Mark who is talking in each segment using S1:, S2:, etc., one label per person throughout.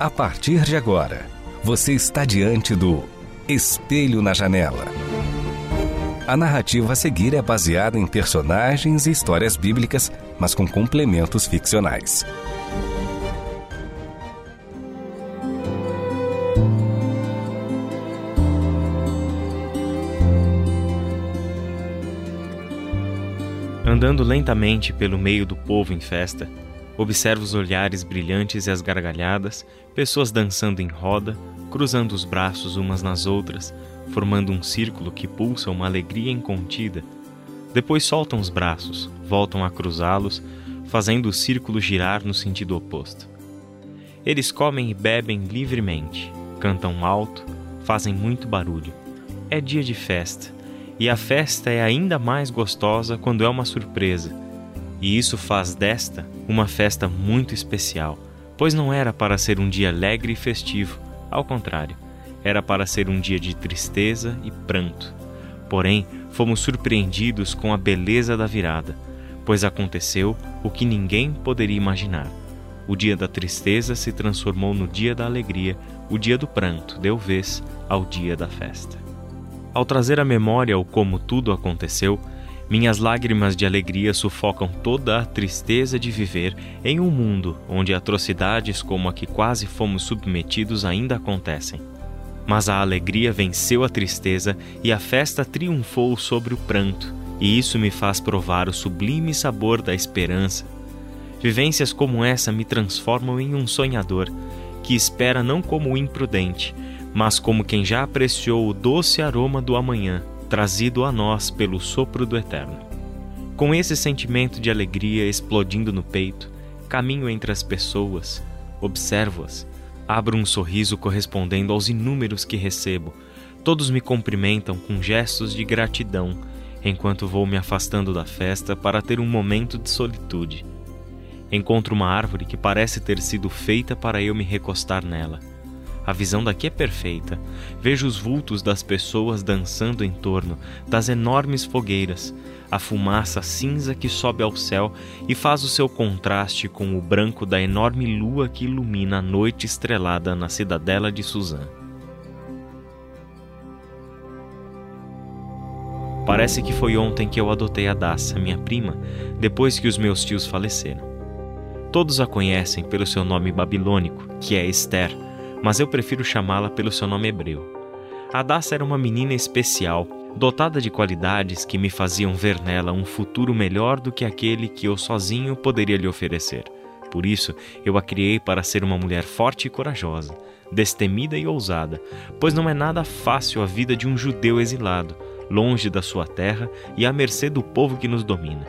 S1: A partir de agora, você está diante do Espelho na Janela. A narrativa a seguir é baseada em personagens e histórias bíblicas, mas com complementos ficcionais.
S2: Andando lentamente pelo meio do povo em festa, observo os olhares brilhantes e as gargalhadas, pessoas dançando em roda, cruzando os braços umas nas outras, formando um círculo que pulsa uma alegria incontida. Depois soltam os braços, voltam a cruzá-los, fazendo o círculo girar no sentido oposto. Eles comem e bebem livremente, cantam alto, fazem muito barulho. É dia de festa e a festa é ainda mais gostosa quando é uma surpresa. E isso faz desta uma festa muito especial, pois não era para ser um dia alegre e festivo, ao contrário, era para ser um dia de tristeza e pranto. Porém, fomos surpreendidos com a beleza da virada, pois aconteceu o que ninguém poderia imaginar. O dia da tristeza se transformou no dia da alegria, o dia do pranto deu vez ao dia da festa. Ao trazer à memória o como tudo aconteceu, minhas lágrimas de alegria sufocam toda a tristeza de viver em um mundo onde atrocidades como a que quase fomos submetidos ainda acontecem. Mas a alegria venceu a tristeza e a festa triunfou sobre o pranto, e isso me faz provar o sublime sabor da esperança. Vivências como essa me transformam em um sonhador que espera não como imprudente, mas como quem já apreciou o doce aroma do amanhã, trazido a nós pelo sopro do Eterno. Com esse sentimento de alegria explodindo no peito, caminho entre as pessoas, observo-as, abro um sorriso correspondendo aos inúmeros que recebo. Todos me cumprimentam com gestos de gratidão, enquanto vou me afastando da festa para ter um momento de solitude. Encontro uma árvore que parece ter sido feita para eu me recostar nela. A visão daqui é perfeita. Vejo os vultos das pessoas dançando em torno das enormes fogueiras, a fumaça cinza que sobe ao céu e faz o seu contraste com o branco da enorme lua que ilumina a noite estrelada na cidadela de Suzã. Parece que foi ontem que eu adotei a Daça, minha prima, depois que os meus tios faleceram. Todos a conhecem pelo seu nome babilônico, que é Esther mas eu prefiro chamá-la pelo seu nome hebreu. Adassa era uma menina especial, dotada de qualidades que me faziam ver nela um futuro melhor do que aquele que eu sozinho poderia lhe oferecer. Por isso, eu a criei para ser uma mulher forte e corajosa, destemida e ousada, pois não é nada fácil a vida de um judeu exilado, longe da sua terra e à mercê do povo que nos domina.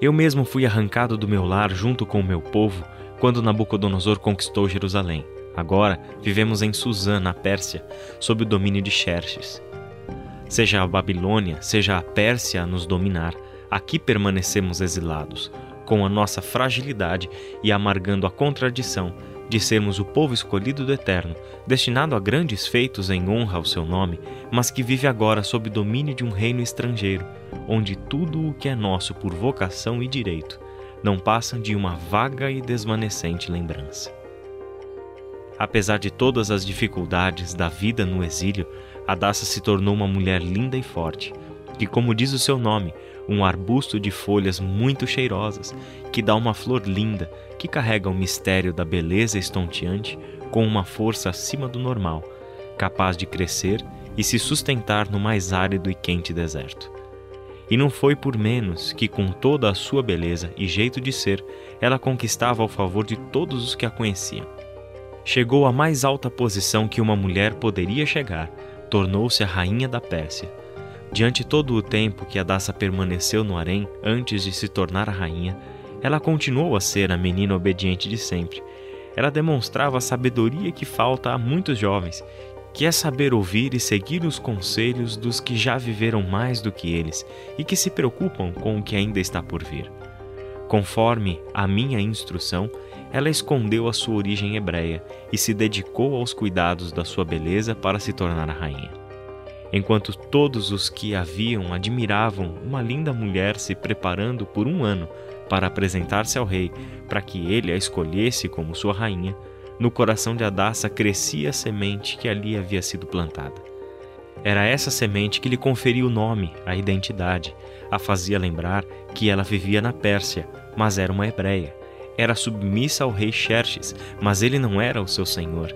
S2: Eu mesmo fui arrancado do meu lar junto com o meu povo quando Nabucodonosor conquistou Jerusalém. Agora vivemos em Suzã, na Pérsia, sob o domínio de Xerxes. Seja a Babilônia, seja a Pérsia a nos dominar, aqui permanecemos exilados, com a nossa fragilidade e amargando a contradição de sermos o povo escolhido do Eterno, destinado a grandes feitos em honra ao seu nome, mas que vive agora sob domínio de um reino estrangeiro, onde tudo o que é nosso por vocação e direito não passa de uma vaga e desvanecente lembrança. Apesar de todas as dificuldades da vida no exílio, Adassa se tornou uma mulher linda e forte, que, como diz o seu nome, um arbusto de folhas muito cheirosas, que dá uma flor linda, que carrega o mistério da beleza estonteante com uma força acima do normal, capaz de crescer e se sustentar no mais árido e quente deserto. E não foi por menos que, com toda a sua beleza e jeito de ser, ela conquistava o favor de todos os que a conheciam chegou à mais alta posição que uma mulher poderia chegar, tornou-se a rainha da Pérsia. Diante todo o tempo que Adassa permaneceu no harém antes de se tornar a rainha, ela continuou a ser a menina obediente de sempre. ela demonstrava a sabedoria que falta a muitos jovens, que é saber ouvir e seguir os conselhos dos que já viveram mais do que eles e que se preocupam com o que ainda está por vir. Conforme a minha instrução, ela escondeu a sua origem hebreia e se dedicou aos cuidados da sua beleza para se tornar rainha. Enquanto todos os que a viam admiravam uma linda mulher se preparando por um ano para apresentar-se ao rei, para que ele a escolhesse como sua rainha, no coração de Adassa crescia a semente que ali havia sido plantada. Era essa semente que lhe conferia o nome, a identidade, a fazia lembrar que ela vivia na Pérsia, mas era uma hebreia. Era submissa ao rei Xerxes, mas ele não era o seu senhor.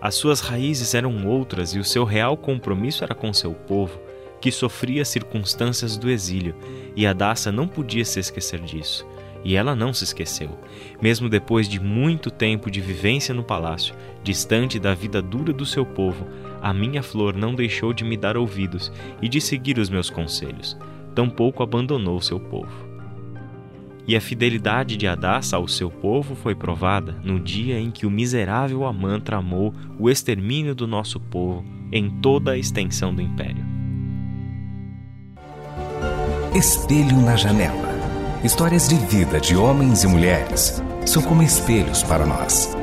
S2: As suas raízes eram outras e o seu real compromisso era com seu povo, que sofria circunstâncias do exílio, e Adassa não podia se esquecer disso. E ela não se esqueceu. Mesmo depois de muito tempo de vivência no palácio, distante da vida dura do seu povo, a minha flor não deixou de me dar ouvidos e de seguir os meus conselhos. Tampouco abandonou seu povo. E a fidelidade de Adassa ao seu povo foi provada no dia em que o miserável Amã tramou o extermínio do nosso povo em toda a extensão do império.
S1: Espelho na janela. Histórias de vida de homens e mulheres são como espelhos para nós.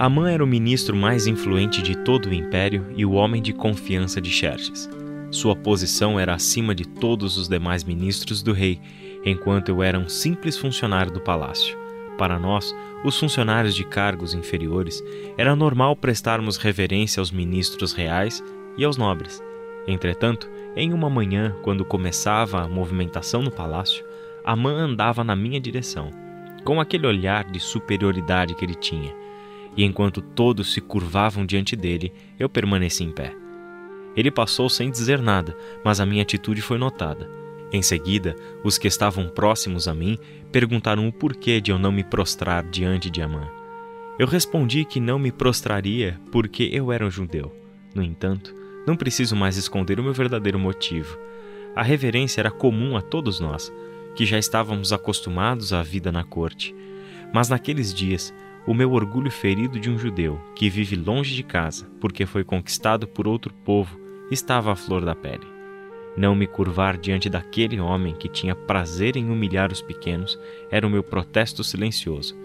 S2: Amã era o ministro mais influente de todo o império e o homem de confiança de Xerxes. Sua posição era acima de todos os demais ministros do rei, enquanto eu era um simples funcionário do palácio. Para nós, os funcionários de cargos inferiores, era normal prestarmos reverência aos ministros reais e aos nobres. Entretanto, em uma manhã, quando começava a movimentação no palácio, Amã andava na minha direção, com aquele olhar de superioridade que ele tinha, e enquanto todos se curvavam diante dele, eu permaneci em pé. Ele passou sem dizer nada, mas a minha atitude foi notada. Em seguida, os que estavam próximos a mim perguntaram o porquê de eu não me prostrar diante de Amã. Eu respondi que não me prostraria porque eu era um judeu. No entanto, não preciso mais esconder o meu verdadeiro motivo. A reverência era comum a todos nós, que já estávamos acostumados à vida na corte. Mas naqueles dias, o meu orgulho ferido de um judeu que vive longe de casa porque foi conquistado por outro povo estava à flor da pele. Não me curvar diante daquele homem que tinha prazer em humilhar os pequenos era o meu protesto silencioso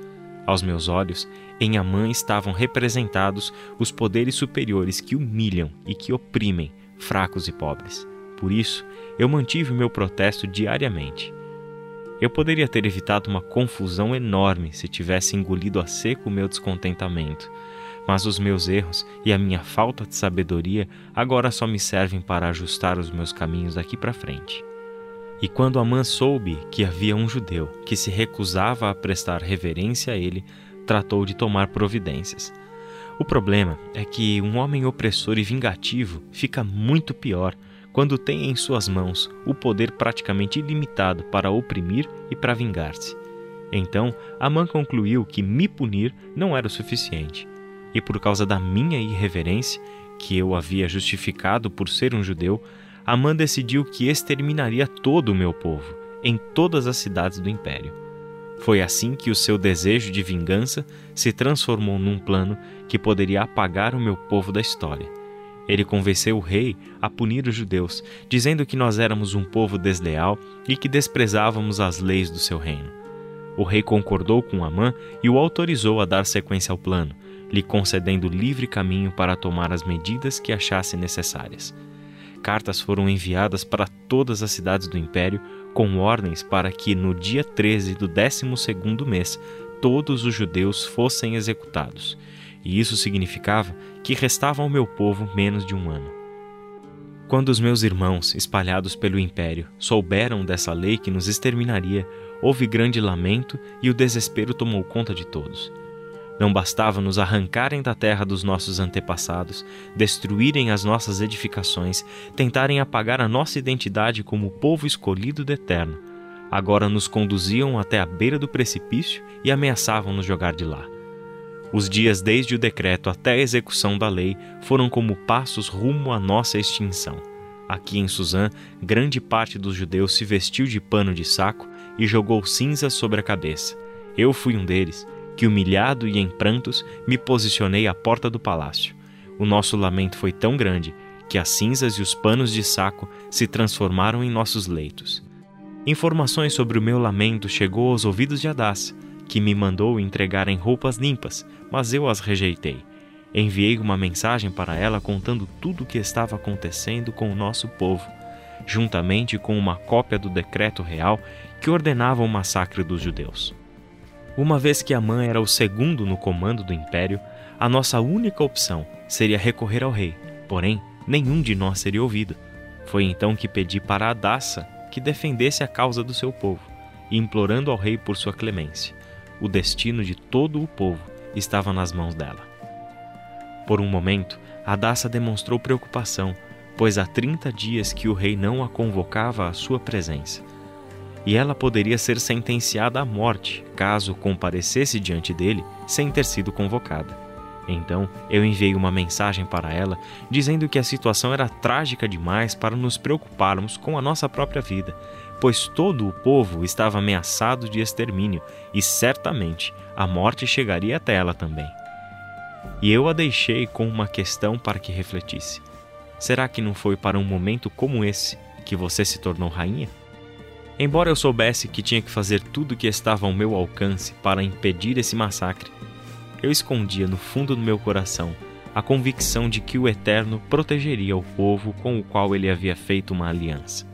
S2: aos meus olhos, em Amã estavam representados os poderes superiores que humilham e que oprimem fracos e pobres. Por isso, eu mantive o meu protesto diariamente. Eu poderia ter evitado uma confusão enorme se tivesse engolido a seco o meu descontentamento, mas os meus erros e a minha falta de sabedoria agora só me servem para ajustar os meus caminhos daqui para frente. E quando Amã soube que havia um judeu que se recusava a prestar reverência a ele, tratou de tomar providências. O problema é que um homem opressor e vingativo fica muito pior quando tem em suas mãos o poder praticamente ilimitado para oprimir e para vingar-se. Então, Amã concluiu que me punir não era o suficiente, e por causa da minha irreverência, que eu havia justificado por ser um judeu, Amã decidiu que exterminaria todo o meu povo, em todas as cidades do império. Foi assim que o seu desejo de vingança se transformou num plano que poderia apagar o meu povo da história. Ele convenceu o rei a punir os judeus, dizendo que nós éramos um povo desleal e que desprezávamos as leis do seu reino. O rei concordou com Amã e o autorizou a dar sequência ao plano, lhe concedendo livre caminho para tomar as medidas que achasse necessárias cartas foram enviadas para todas as cidades do império com ordens para que no dia 13 do 12 mês todos os judeus fossem executados. E isso significava que restava ao meu povo menos de um ano. Quando os meus irmãos, espalhados pelo império, souberam dessa lei que nos exterminaria, houve grande lamento e o desespero tomou conta de todos. Não bastava nos arrancarem da terra dos nossos antepassados, destruírem as nossas edificações, tentarem apagar a nossa identidade como povo escolhido do Eterno. Agora nos conduziam até a beira do precipício e ameaçavam nos jogar de lá. Os dias desde o decreto até a execução da lei foram como passos rumo à nossa extinção. Aqui em Suzã, grande parte dos judeus se vestiu de pano de saco e jogou cinzas sobre a cabeça. Eu fui um deles, que humilhado e em prantos me posicionei à porta do palácio. O nosso lamento foi tão grande que as cinzas e os panos de saco se transformaram em nossos leitos. Informações sobre o meu lamento chegou aos ouvidos de Adassa, que me mandou entregar em roupas limpas, mas eu as rejeitei. Enviei uma mensagem para ela contando tudo o que estava acontecendo com o nosso povo, juntamente com uma cópia do decreto real que ordenava o massacre dos judeus. Uma vez que Amã era o segundo no comando do império, a nossa única opção seria recorrer ao rei, porém, nenhum de nós seria ouvido. Foi então que pedi para Adassa que defendesse a causa do seu povo, implorando ao rei por sua clemência. O destino de todo o povo estava nas mãos dela. Por um momento, Adassa demonstrou preocupação, pois há 30 dias que o rei não a convocava à sua presença e ela poderia ser sentenciada à morte caso comparecesse diante dele sem ter sido convocada. Então eu enviei uma mensagem para ela dizendo que a situação era trágica demais para nos preocuparmos com a nossa própria vida, pois todo o povo estava ameaçado de extermínio e certamente a morte chegaria até ela também. E eu a deixei com uma questão para que refletisse: será que não foi para um momento como esse que você se tornou rainha? Embora eu soubesse que tinha que fazer tudo o que estava ao meu alcance para impedir esse massacre, eu escondia no fundo do meu coração a convicção de que o Eterno protegeria o povo com o qual ele havia feito uma aliança.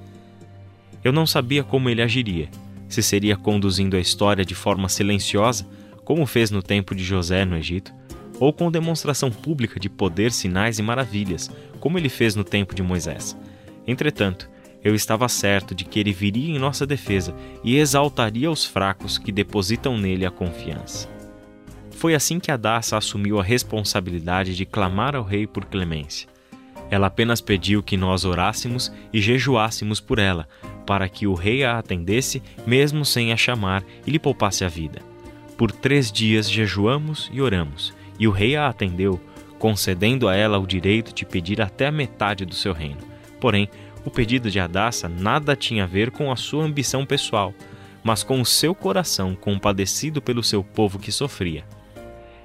S2: Eu não sabia como ele agiria, se seria conduzindo a história de forma silenciosa, como fez no tempo de José no Egito, ou com demonstração pública de poder, sinais e maravilhas, como ele fez no tempo de Moisés. Entretanto, eu estava certo de que ele viria em nossa defesa e exaltaria os fracos que depositam nele a confiança. Foi assim que Adassa assumiu a responsabilidade de clamar ao rei por clemência. Ela apenas pediu que nós orássemos e jejuássemos por ela, para que o rei a atendesse, mesmo sem a chamar, e lhe poupasse a vida. Por três dias jejuamos e oramos, e o rei a atendeu, concedendo a ela o direito de pedir até a metade do seu reino. Porém, o pedido de Adassa nada tinha a ver com a sua ambição pessoal, mas com o seu coração compadecido pelo seu povo que sofria.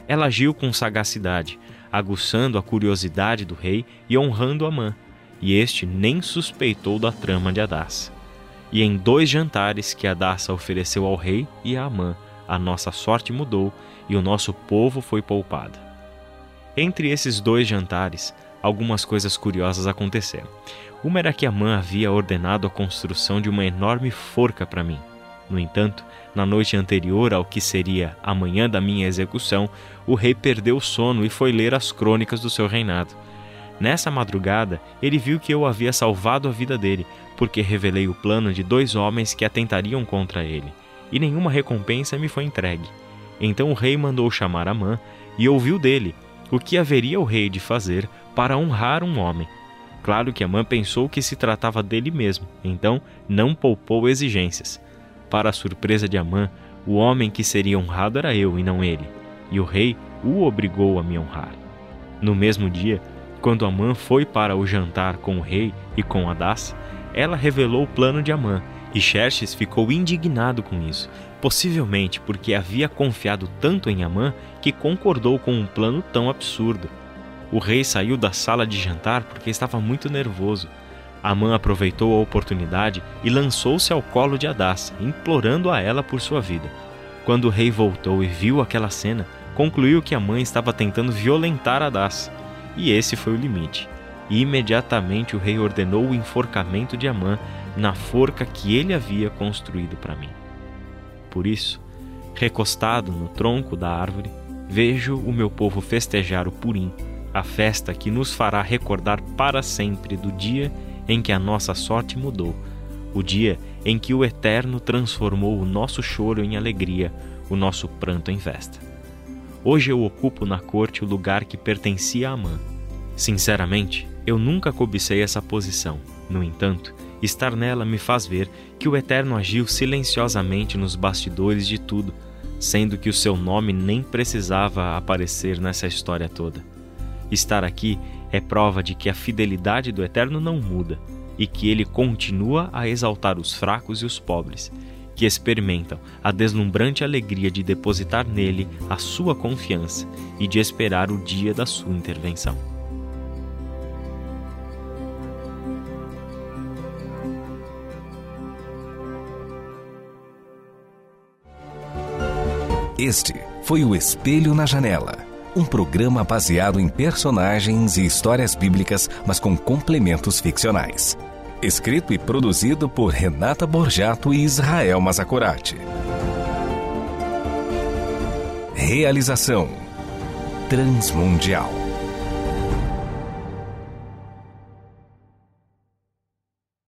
S2: Ela agiu com sagacidade, aguçando a curiosidade do rei e honrando Amã, e este nem suspeitou da trama de Adassa. E em dois jantares que Adassa ofereceu ao rei e a Amã, a nossa sorte mudou e o nosso povo foi poupado. Entre esses dois jantares, algumas coisas curiosas aconteceram. Uma era que Amã havia ordenado a construção de uma enorme forca para mim. No entanto, na noite anterior ao que seria a manhã da minha execução, o rei perdeu o sono e foi ler as crônicas do seu reinado. Nessa madrugada, ele viu que eu havia salvado a vida dele, porque revelei o plano de dois homens que atentariam contra ele, e nenhuma recompensa me foi entregue. Então o rei mandou chamar Amã e ouviu dele o que haveria o rei de fazer para honrar um homem. Claro que Amã pensou que se tratava dele mesmo, então não poupou exigências. Para a surpresa de Amã, o homem que seria honrado era eu e não ele, e o rei o obrigou a me honrar. No mesmo dia, quando Amã foi para o jantar com o rei e com Adás, ela revelou o plano de Amã, e Xerxes ficou indignado com isso, possivelmente porque havia confiado tanto em Amã que concordou com um plano tão absurdo. O rei saiu da sala de jantar porque estava muito nervoso. Amã aproveitou a oportunidade e lançou-se ao colo de Adassa, implorando a ela por sua vida. Quando o rei voltou e viu aquela cena, concluiu que a mãe estava tentando violentar Adassa. E esse foi o limite. E imediatamente o rei ordenou o enforcamento de Amã na forca que ele havia construído para mim. Por isso, recostado no tronco da árvore, vejo o meu povo festejar o Purim a festa que nos fará recordar para sempre do dia em que a nossa sorte mudou, o dia em que o Eterno transformou o nosso choro em alegria, o nosso pranto em festa. Hoje eu ocupo na corte o lugar que pertencia a Amã. Sinceramente, eu nunca cobicei essa posição. No entanto, estar nela me faz ver que o Eterno agiu silenciosamente nos bastidores de tudo, sendo que o seu nome nem precisava aparecer nessa história toda. Estar aqui é prova de que a fidelidade do Eterno não muda. e que ele continua a exaltar os fracos e os pobres, que experimentam a deslumbrante alegria de depositar nele a sua confiança e de esperar o dia da sua intervenção.
S1: Este foi o Espelho na Janela, um programa baseado em personagens e histórias bíblicas, mas com complementos ficcionais. Escrito e produzido por Renata Borjato e Israel Mazacurati. Realização Transmundial.